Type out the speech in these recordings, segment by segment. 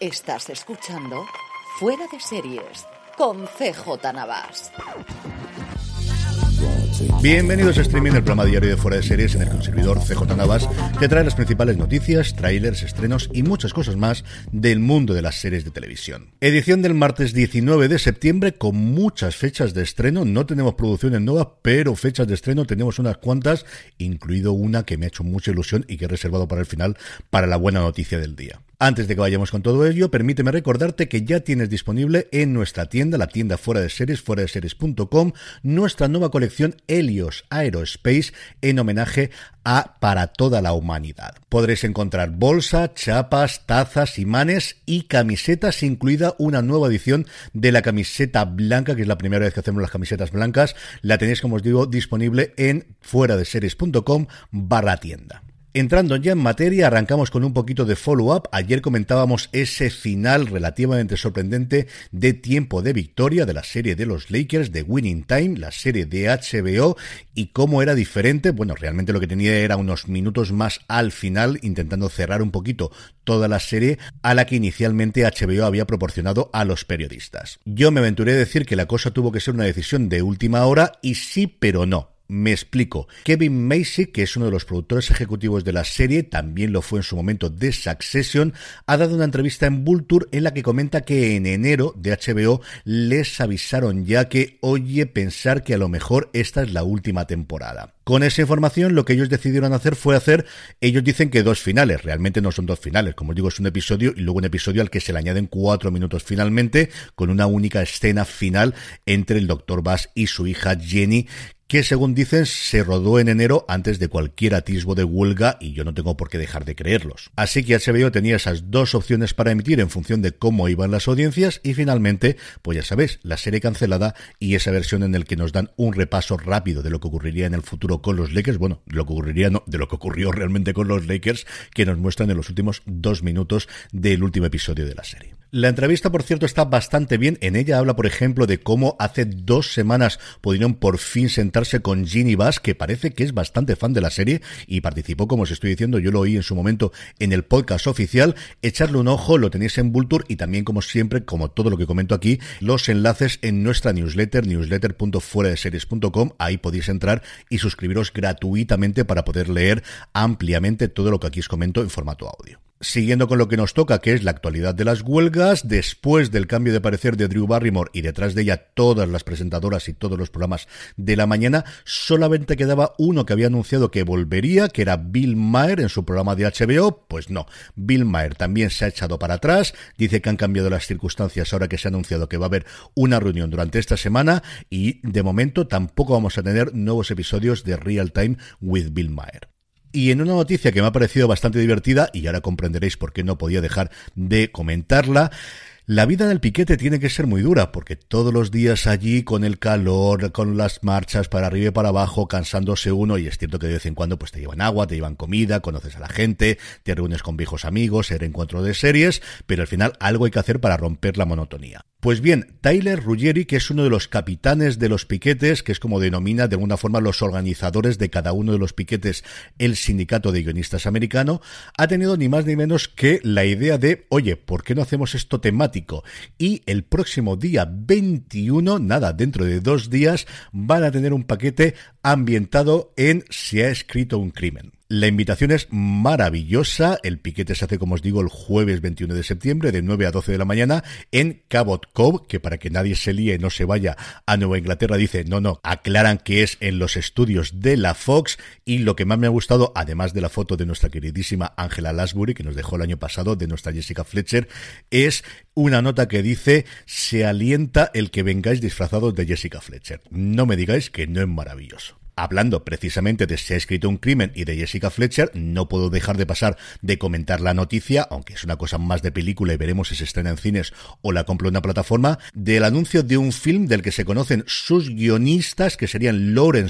Estás escuchando Fuera de Series con CJ Navas. Bienvenidos a Streaming, el programa diario de Fuera de Series en el que servidor CJ Navas te trae las principales noticias, trailers, estrenos y muchas cosas más del mundo de las series de televisión. Edición del martes 19 de septiembre con muchas fechas de estreno. No tenemos producciones nuevas, pero fechas de estreno tenemos unas cuantas, incluido una que me ha hecho mucha ilusión y que he reservado para el final para la buena noticia del día. Antes de que vayamos con todo ello, permíteme recordarte que ya tienes disponible en nuestra tienda, la tienda fuera de series, fuera de series.com, nuestra nueva colección Helios Aerospace en homenaje a Para toda la humanidad. Podréis encontrar bolsa, chapas, tazas, imanes y camisetas, incluida una nueva edición de la camiseta blanca, que es la primera vez que hacemos las camisetas blancas. La tenéis, como os digo, disponible en fuera de series.com barra tienda. Entrando ya en materia, arrancamos con un poquito de follow-up. Ayer comentábamos ese final relativamente sorprendente de tiempo de victoria de la serie de los Lakers de Winning Time, la serie de HBO, y cómo era diferente. Bueno, realmente lo que tenía era unos minutos más al final, intentando cerrar un poquito toda la serie a la que inicialmente HBO había proporcionado a los periodistas. Yo me aventuré a decir que la cosa tuvo que ser una decisión de última hora, y sí, pero no. Me explico. Kevin Macy, que es uno de los productores ejecutivos de la serie, también lo fue en su momento de Succession, ha dado una entrevista en Vulture en la que comenta que en enero de HBO les avisaron ya que oye pensar que a lo mejor esta es la última temporada. Con esa información lo que ellos decidieron hacer fue hacer, ellos dicen que dos finales, realmente no son dos finales, como os digo es un episodio y luego un episodio al que se le añaden cuatro minutos finalmente, con una única escena final entre el Dr. Bass y su hija Jenny, que según dicen se rodó en enero antes de cualquier atisbo de huelga y yo no tengo por qué dejar de creerlos. Así que HBO tenía esas dos opciones para emitir en función de cómo iban las audiencias y finalmente, pues ya sabéis, la serie cancelada y esa versión en el que nos dan un repaso rápido de lo que ocurriría en el futuro con los Lakers, bueno, lo que ocurriría no, de lo que ocurrió realmente con los Lakers que nos muestran en los últimos dos minutos del último episodio de la serie. La entrevista, por cierto, está bastante bien. En ella habla, por ejemplo, de cómo hace dos semanas pudieron por fin con Ginny Bass, que parece que es bastante fan de la serie y participó, como os estoy diciendo, yo lo oí en su momento en el podcast oficial. Echarle un ojo, lo tenéis en Vulture y también, como siempre, como todo lo que comento aquí, los enlaces en nuestra newsletter, newsletter.fueradeseries.com. Ahí podéis entrar y suscribiros gratuitamente para poder leer ampliamente todo lo que aquí os comento en formato audio. Siguiendo con lo que nos toca, que es la actualidad de las huelgas, después del cambio de parecer de Drew Barrymore y detrás de ella todas las presentadoras y todos los programas de la mañana, solamente quedaba uno que había anunciado que volvería, que era Bill Maher en su programa de HBO. Pues no, Bill Maher también se ha echado para atrás, dice que han cambiado las circunstancias ahora que se ha anunciado que va a haber una reunión durante esta semana y de momento tampoco vamos a tener nuevos episodios de Real Time with Bill Maher. Y en una noticia que me ha parecido bastante divertida, y ahora comprenderéis por qué no podía dejar de comentarla, la vida del piquete tiene que ser muy dura, porque todos los días allí con el calor, con las marchas para arriba y para abajo, cansándose uno, y es cierto que de vez en cuando pues te llevan agua, te llevan comida, conoces a la gente, te reúnes con viejos amigos, el encuentro de series, pero al final algo hay que hacer para romper la monotonía. Pues bien, Tyler Ruggeri, que es uno de los capitanes de los piquetes, que es como denomina de alguna forma los organizadores de cada uno de los piquetes el sindicato de guionistas americano, ha tenido ni más ni menos que la idea de, oye, ¿por qué no hacemos esto temático? Y el próximo día 21, nada, dentro de dos días, van a tener un paquete ambientado en Se ha escrito un crimen. La invitación es maravillosa. El piquete se hace, como os digo, el jueves 21 de septiembre de 9 a 12 de la mañana en Cabot Cove, que para que nadie se líe y no se vaya a Nueva Inglaterra, dice, no, no, aclaran que es en los estudios de la Fox y lo que más me ha gustado, además de la foto de nuestra queridísima Angela Lasbury, que nos dejó el año pasado, de nuestra Jessica Fletcher, es una nota que dice, se alienta el que vengáis disfrazados de Jessica Fletcher. No me digáis que no es maravilloso hablando precisamente de Se ha escrito un crimen y de Jessica Fletcher, no puedo dejar de pasar de comentar la noticia, aunque es una cosa más de película y veremos si se estrena en cines o la compra una plataforma, del anuncio de un film del que se conocen sus guionistas, que serían Lauren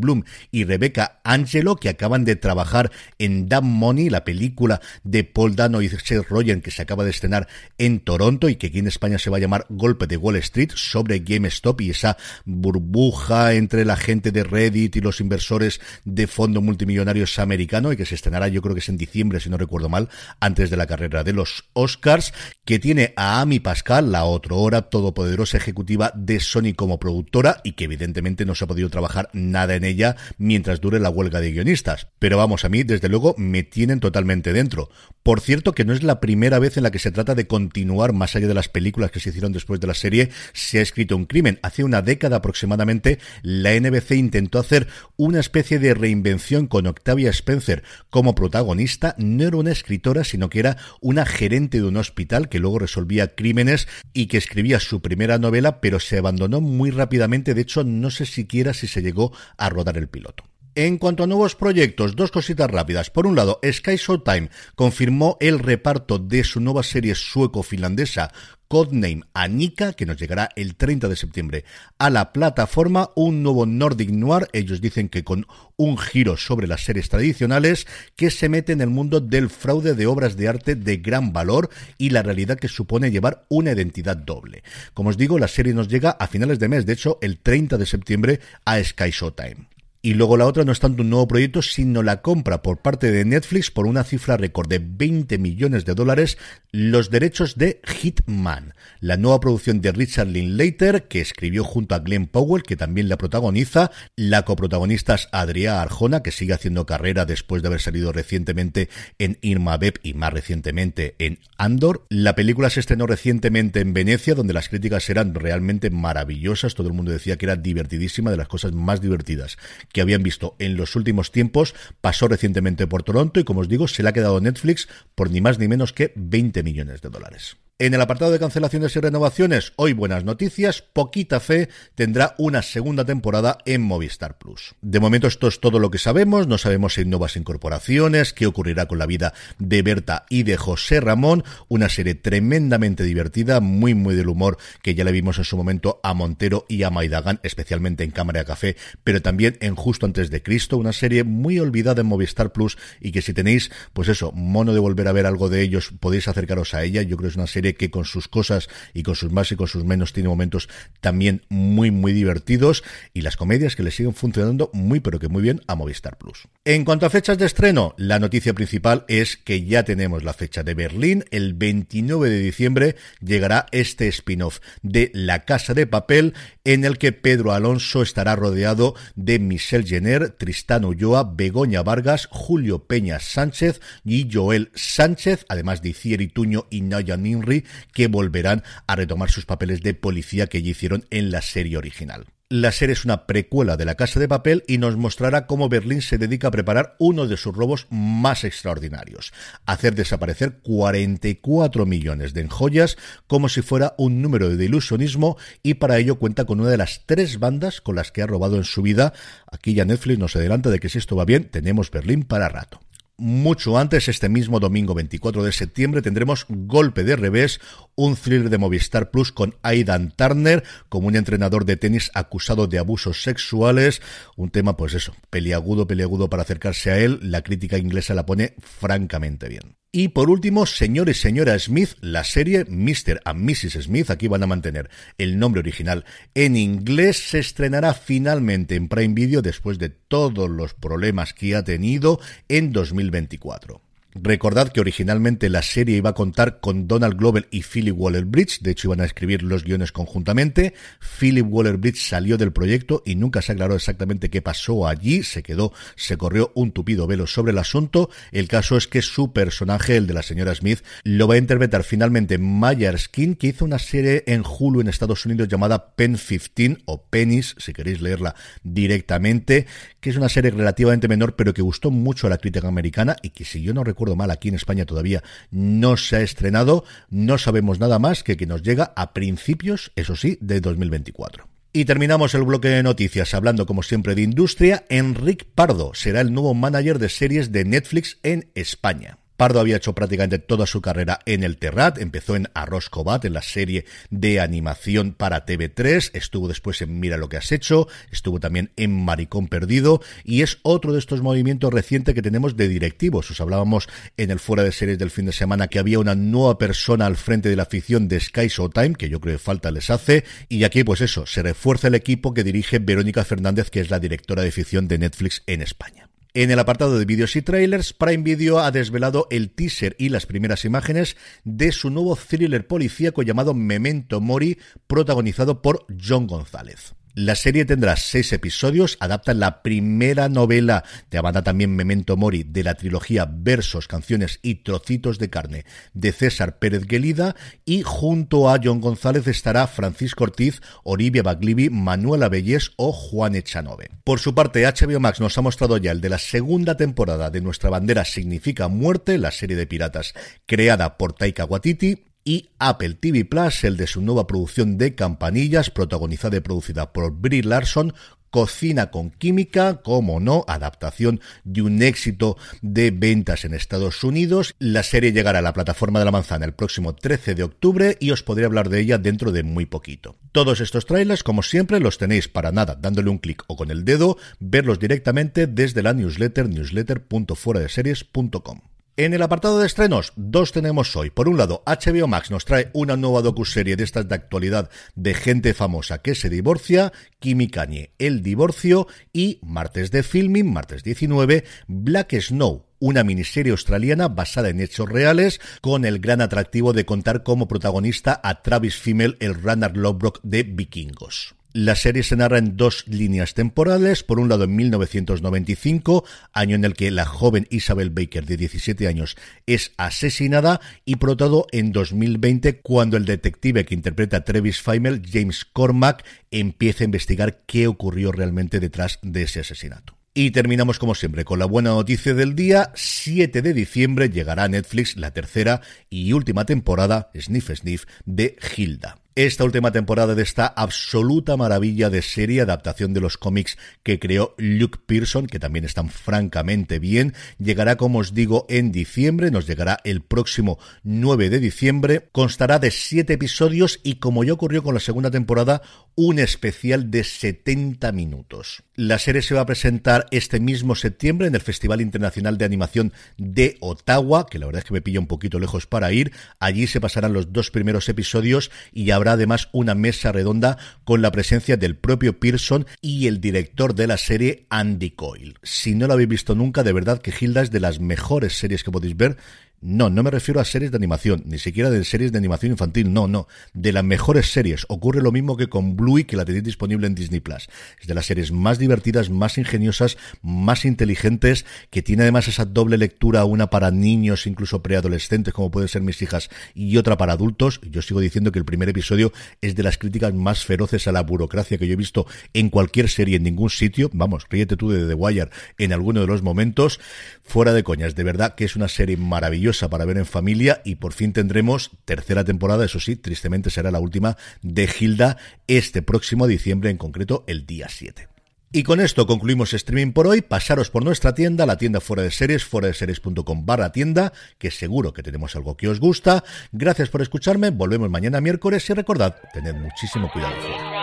Bloom y Rebecca Angelo, que acaban de trabajar en Damn Money, la película de Paul Dano y Seth Rogen que se acaba de estrenar en Toronto y que aquí en España se va a llamar Golpe de Wall Street, sobre GameStop y esa burbuja entre la gente de Reddit emitir los inversores de fondo multimillonarios americano y que se estrenará yo creo que es en diciembre, si no recuerdo mal, antes de la carrera de los Oscars, que tiene a Amy Pascal, la otra hora todopoderosa ejecutiva de Sony como productora y que evidentemente no se ha podido trabajar nada en ella mientras dure la huelga de guionistas. Pero vamos, a mí desde luego me tienen totalmente dentro. Por cierto que no es la primera vez en la que se trata de continuar más allá de las películas que se hicieron después de la serie, se ha escrito un crimen. Hace una década aproximadamente la NBC intentó hacer una especie de reinvención con Octavia Spencer como protagonista. No era una escritora, sino que era una gerente de un hospital que luego resolvía crímenes y que escribía su primera novela, pero se abandonó muy rápidamente. De hecho, no sé siquiera si se llegó a rodar el piloto. En cuanto a nuevos proyectos, dos cositas rápidas. Por un lado, Sky Showtime confirmó el reparto de su nueva serie sueco-finlandesa Codename Anika, que nos llegará el 30 de septiembre a la plataforma, un nuevo Nordic Noir, ellos dicen que con un giro sobre las series tradicionales, que se mete en el mundo del fraude de obras de arte de gran valor y la realidad que supone llevar una identidad doble. Como os digo, la serie nos llega a finales de mes, de hecho, el 30 de septiembre a Sky Showtime. Y luego la otra no es tanto un nuevo proyecto, sino la compra por parte de Netflix por una cifra récord de 20 millones de dólares los derechos de Hitman, la nueva producción de Richard Linklater que escribió junto a Glenn Powell, que también la protagoniza, la coprotagonista es Arjona, que sigue haciendo carrera después de haber salido recientemente en Irma Beb y más recientemente en Andor. La película se estrenó recientemente en Venecia, donde las críticas eran realmente maravillosas, todo el mundo decía que era divertidísima, de las cosas más divertidas que habían visto en los últimos tiempos. Pasó recientemente por Toronto y, como os digo, se le ha quedado Netflix por ni más ni menos que 20 millones de dólares. En el apartado de cancelaciones y renovaciones, hoy buenas noticias, Poquita Fe tendrá una segunda temporada en Movistar Plus. De momento esto es todo lo que sabemos, no sabemos si hay nuevas incorporaciones, qué ocurrirá con la vida de Berta y de José Ramón, una serie tremendamente divertida, muy muy del humor que ya le vimos en su momento a Montero y a Maidagán, especialmente en Cámara de Café, pero también en Justo antes de Cristo, una serie muy olvidada en Movistar Plus y que si tenéis, pues eso, mono de volver a ver algo de ellos, podéis acercaros a ella, yo creo que es una serie que con sus cosas y con sus más y con sus menos tiene momentos también muy, muy divertidos y las comedias que le siguen funcionando muy, pero que muy bien a Movistar Plus. En cuanto a fechas de estreno, la noticia principal es que ya tenemos la fecha de Berlín. El 29 de diciembre llegará este spin-off de La Casa de Papel en el que Pedro Alonso estará rodeado de Michelle Jenner, Tristán Ulloa, Begoña Vargas, Julio Peña Sánchez y Joel Sánchez, además de Thierry Tuño y Naya Ninri, que volverán a retomar sus papeles de policía que ya hicieron en la serie original. La serie es una precuela de La Casa de Papel y nos mostrará cómo Berlín se dedica a preparar uno de sus robos más extraordinarios, hacer desaparecer 44 millones de joyas como si fuera un número de ilusionismo y para ello cuenta con una de las tres bandas con las que ha robado en su vida. Aquí ya Netflix nos adelanta de que si esto va bien, tenemos Berlín para rato mucho antes, este mismo domingo 24 de septiembre, tendremos Golpe de Revés, un thriller de Movistar Plus con Aidan Turner como un entrenador de tenis acusado de abusos sexuales. Un tema, pues eso, peliagudo, peliagudo para acercarse a él. La crítica inglesa la pone francamente bien. Y por último, señor y señora Smith, la serie Mr. and Mrs. Smith, aquí van a mantener el nombre original en inglés, se estrenará finalmente en Prime Video después de todos los problemas que ha tenido en 2024. Recordad que originalmente la serie iba a contar con Donald Glover y Philip Waller-Bridge, de hecho iban a escribir los guiones conjuntamente. Philip Waller-Bridge salió del proyecto y nunca se aclaró exactamente qué pasó allí, se quedó, se corrió un tupido velo sobre el asunto. El caso es que su personaje, el de la señora Smith, lo va a interpretar finalmente Maya Skin, que hizo una serie en Hulu en Estados Unidos llamada Pen 15 o Penis, si queréis leerla directamente, que es una serie relativamente menor, pero que gustó mucho a la crítica americana y que si yo no recuerdo mal, aquí en España todavía no se ha estrenado. No sabemos nada más que que nos llega a principios, eso sí, de 2024. Y terminamos el bloque de noticias hablando como siempre de industria. Enric Pardo será el nuevo manager de series de Netflix en España. Pardo había hecho prácticamente toda su carrera en el Terrat, empezó en Arroz Cobat, en la serie de animación para TV3, estuvo después en Mira lo que has hecho, estuvo también en Maricón Perdido. Y es otro de estos movimientos recientes que tenemos de directivos. Os hablábamos en el fuera de series del fin de semana que había una nueva persona al frente de la afición de Sky Showtime, que yo creo que falta les hace, y aquí pues eso, se refuerza el equipo que dirige Verónica Fernández, que es la directora de ficción de Netflix en España. En el apartado de vídeos y trailers, Prime Video ha desvelado el teaser y las primeras imágenes de su nuevo thriller policíaco llamado Memento Mori, protagonizado por John González. La serie tendrá seis episodios, adapta la primera novela de Amanda también Memento Mori de la trilogía Versos, Canciones y Trocitos de Carne de César Pérez Guelida y junto a John González estará Francisco Ortiz, Olivia Baglivi, Manuela Bellés o Juan Echanove. Por su parte, HBO Max nos ha mostrado ya el de la segunda temporada de Nuestra Bandera Significa Muerte, la serie de piratas creada por Taika Waititi, y Apple TV Plus, el de su nueva producción de campanillas, protagonizada y producida por Brie Larson, Cocina con Química, como no, adaptación de un éxito de ventas en Estados Unidos. La serie llegará a la plataforma de la manzana el próximo 13 de octubre y os podré hablar de ella dentro de muy poquito. Todos estos trailers, como siempre, los tenéis para nada, dándole un clic o con el dedo, verlos directamente desde la newsletter newsletter.fueradeseries.com. En el apartado de estrenos, dos tenemos hoy. Por un lado, HBO Max nos trae una nueva docuserie de estas de actualidad de gente famosa que se divorcia, Kimi Kanye, El divorcio y martes de filming, martes 19, Black Snow, una miniserie australiana basada en hechos reales, con el gran atractivo de contar como protagonista a Travis Fimmel, el runner Lowbrock de Vikingos. La serie se narra en dos líneas temporales. Por un lado, en 1995, año en el que la joven Isabel Baker, de 17 años, es asesinada, y por otro lado, en 2020, cuando el detective que interpreta a Travis Fimmel, James Cormack, empieza a investigar qué ocurrió realmente detrás de ese asesinato. Y terminamos como siempre con la buena noticia del día. 7 de diciembre llegará a Netflix la tercera y última temporada, Sniff Sniff, de Hilda esta última temporada de esta absoluta maravilla de serie, adaptación de los cómics que creó Luke Pearson, que también están francamente bien. Llegará, como os digo, en diciembre, nos llegará el próximo 9 de diciembre. Constará de 7 episodios y, como ya ocurrió con la segunda temporada, un especial de 70 minutos. La serie se va a presentar este mismo septiembre en el Festival Internacional de Animación de Ottawa, que la verdad es que me pilla un poquito lejos para ir. Allí se pasarán los dos primeros episodios y ya habrá además una mesa redonda con la presencia del propio Pearson y el director de la serie Andy Coyle. Si no lo habéis visto nunca, de verdad que Hilda es de las mejores series que podéis ver no, no me refiero a series de animación, ni siquiera de series de animación infantil, no, no. De las mejores series. Ocurre lo mismo que con Bluey, que la tenéis disponible en Disney Plus. Es de las series más divertidas, más ingeniosas, más inteligentes, que tiene además esa doble lectura, una para niños, incluso preadolescentes, como pueden ser mis hijas, y otra para adultos. Yo sigo diciendo que el primer episodio es de las críticas más feroces a la burocracia que yo he visto en cualquier serie, en ningún sitio. Vamos, ríete tú de The Wire en alguno de los momentos. Fuera de coñas, de verdad que es una serie maravillosa para ver en familia y por fin tendremos tercera temporada, eso sí, tristemente será la última de Hilda este próximo diciembre, en concreto el día 7. Y con esto concluimos streaming por hoy. Pasaros por nuestra tienda, la tienda fuera de series, fuera de series.com barra tienda, que seguro que tenemos algo que os gusta. Gracias por escucharme, volvemos mañana miércoles y recordad, tened muchísimo cuidado.